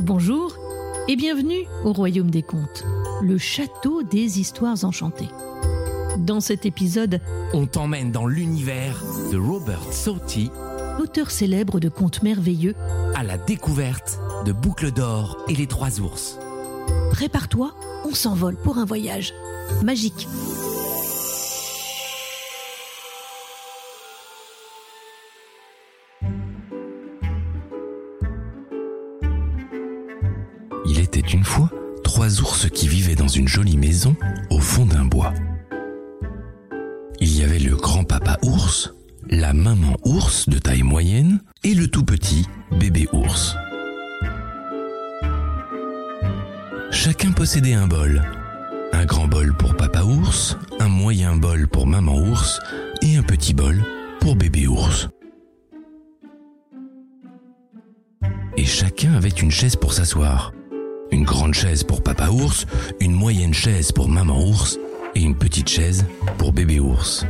Bonjour et bienvenue au Royaume des Contes, le château des histoires enchantées. Dans cet épisode, On t'emmène dans l'univers de Robert Sauty l'auteur célèbre de contes merveilleux, à la découverte de Boucle d'Or et les Trois Ours. prépare-toi, on s'envole pour un voyage magique. Était une fois trois ours qui vivaient dans une jolie maison au fond d'un bois. Il y avait le grand-papa ours, la maman ours de taille moyenne et le tout petit bébé ours. Chacun possédait un bol. Un grand bol pour papa ours, un moyen bol pour maman ours et un petit bol pour bébé ours. Et chacun avait une chaise pour s'asseoir. Une grande chaise pour papa ours, une moyenne chaise pour maman ours et une petite chaise pour bébé ours.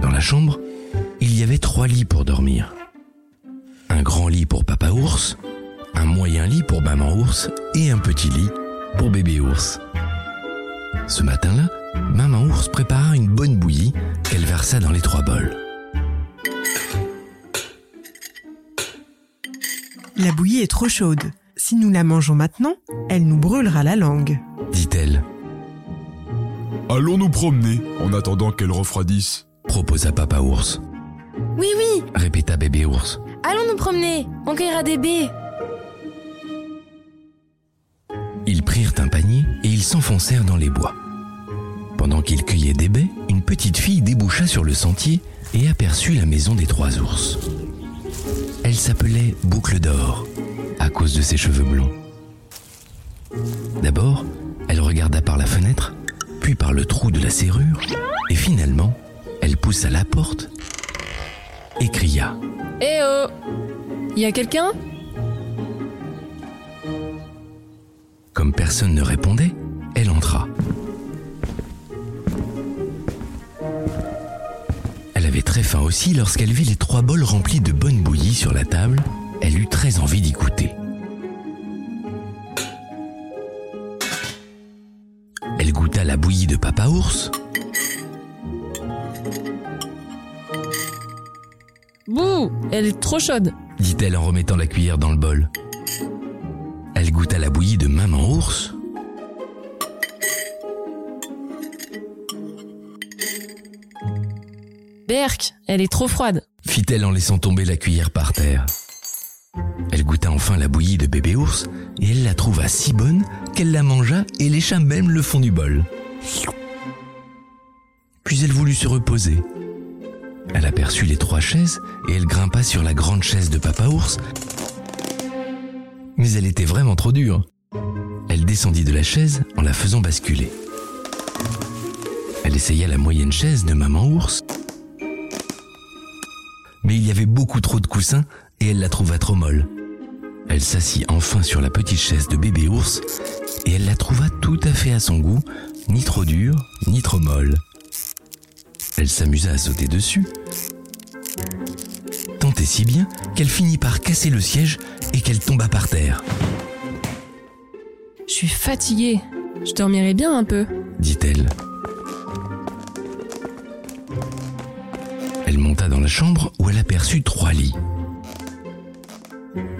Dans la chambre, il y avait trois lits pour dormir. Un grand lit pour papa ours, un moyen lit pour maman ours et un petit lit pour bébé ours. Ce matin-là, maman ours prépara une bonne bouillie qu'elle versa dans les trois bols. La bouillie est trop chaude. Si nous la mangeons maintenant, elle nous brûlera la langue. Dit-elle, Allons nous promener en attendant qu'elle refroidisse. proposa papa ours, Oui, oui, répéta bébé ours. allons nous promener. On cueillera des baies. Ils prirent un panier et ils s'enfoncèrent dans les bois. Pendant qu'ils cueillaient des baies, une petite fille déboucha sur le sentier et aperçut la maison des trois ours. Elle s'appelait Boucle d'Or cause de ses cheveux blonds. D'abord, elle regarda par la fenêtre, puis par le trou de la serrure, et finalement, elle poussa la porte et cria. Eh oh Y a quelqu'un? Comme personne ne répondait, elle entra. Elle avait très faim aussi lorsqu'elle vit les trois bols remplis de bonne bouillie sur la table. Elle eut très envie d'y goûter. La bouillie de Papa Ours, Bouh Elle est trop chaude. dit-elle en remettant la cuillère dans le bol. Elle goûta la bouillie de Maman Ours, Berk, elle est trop froide. fit-elle en laissant tomber la cuillère par terre. Elle goûta enfin la bouillie de bébé ours et elle la trouva si bonne qu'elle la mangea et lécha même le fond du bol. Puis elle voulut se reposer. Elle aperçut les trois chaises et elle grimpa sur la grande chaise de papa ours. Mais elle était vraiment trop dure. Elle descendit de la chaise en la faisant basculer. Elle essaya la moyenne chaise de maman ours mais il y avait beaucoup trop de coussins et elle la trouva trop molle. Elle s'assit enfin sur la petite chaise de bébé ours et elle la trouva tout à fait à son goût, ni trop dure, ni trop molle. Elle s'amusa à sauter dessus, tant et si bien qu'elle finit par casser le siège et qu'elle tomba par terre, Je suis fatiguée. Je dormirai bien un peu. dit-elle. Elle monta dans la chambre où elle aperçut trois lits.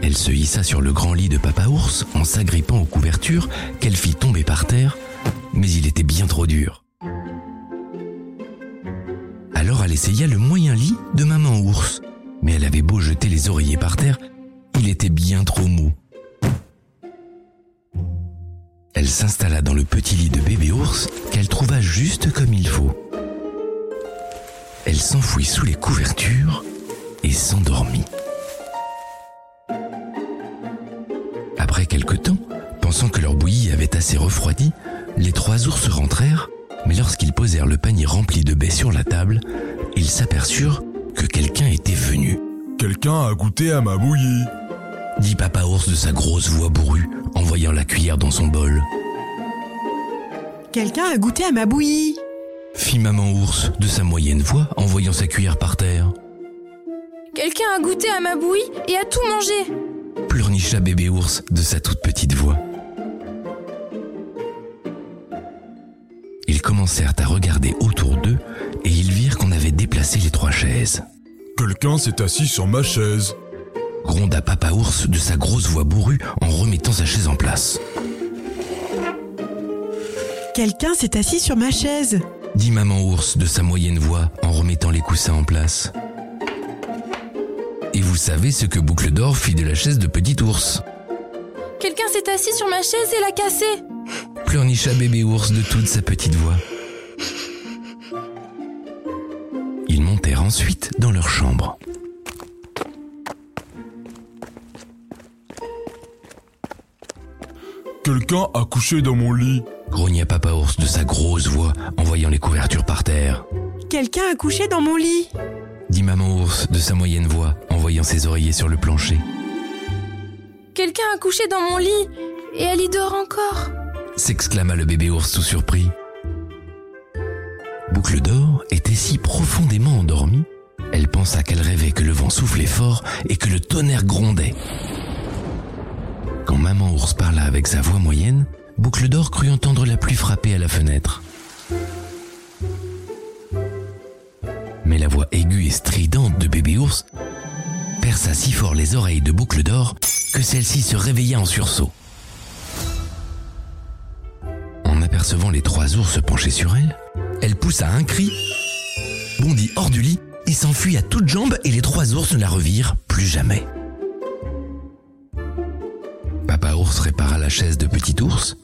Elle se hissa sur le grand lit de Papa Ours en s'agrippant aux couvertures qu'elle fit tomber par terre, mais il était bien trop dur. Alors elle essaya le moyen lit de Maman Ours, mais elle avait beau jeter les oreillers par terre, il était bien trop mou. Elle s'installa dans le petit lit de bébé ours qu'elle trouva juste comme il faut. Elle s'enfouit sous les couvertures et s'endormit. Après quelque temps, pensant que leur bouillie avait assez refroidi, les trois ours rentrèrent, mais lorsqu'ils posèrent le panier rempli de baies sur la table, ils s'aperçurent que quelqu'un était venu, Quelqu'un a goûté à ma bouillie. dit papa ours de sa grosse voix bourrue en voyant la cuillère dans son bol. Quelqu'un a goûté à ma bouillie. Fit maman ours de sa moyenne voix en voyant sa cuillère par terre. Quelqu'un a goûté à ma bouillie et a tout mangé. pleurnicha bébé ours de sa toute petite voix. Commencèrent à regarder autour d'eux et ils virent qu'on avait déplacé les trois chaises. Quelqu'un s'est assis sur ma chaise. Gronda papa ours de sa grosse voix bourrue en remettant sa chaise en place. Quelqu'un s'est assis sur ma chaise. Dit maman ours de sa moyenne voix en remettant les coussins en place. Et vous savez ce que Boucle d'Or fit de la chaise de petit ours Quelqu'un s'est assis sur ma chaise et l'a cassée. pleurnicha bébé ours de toute sa petite voix. Ils montèrent ensuite dans leur chambre. Quelqu'un a couché dans mon lit. Grogna papa ours de sa grosse voix en voyant les couvertures par terre. Quelqu'un a couché dans mon lit. Dit maman ours de sa moyenne voix en voyant ses oreillers sur le plancher. Quelqu'un a couché dans mon lit et elle y dort encore. S'exclama le bébé ours tout surpris. Boucle d'or était si profondément endormie, elle pensa qu'elle rêvait que le vent soufflait fort et que le tonnerre grondait. Quand maman ours parla avec sa voix moyenne, Boucle d'or crut entendre la pluie frapper à la fenêtre. Mais la voix aiguë et stridente de bébé ours perça si fort les oreilles de Boucle d'or que celle-ci se réveilla en sursaut. En apercevant les trois ours penchés sur elle, elle poussa un cri, bondit hors du lit et s'enfuit à toutes jambes et les trois ours ne la revirent plus jamais. Papa ours répara la chaise de petit ours.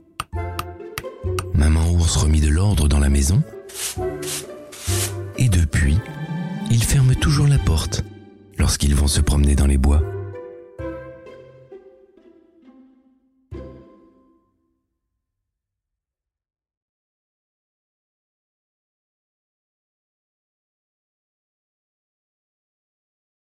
Maman ours remit de l'ordre dans la maison. Et depuis, ils ferment toujours la porte lorsqu'ils vont se promener dans les bois.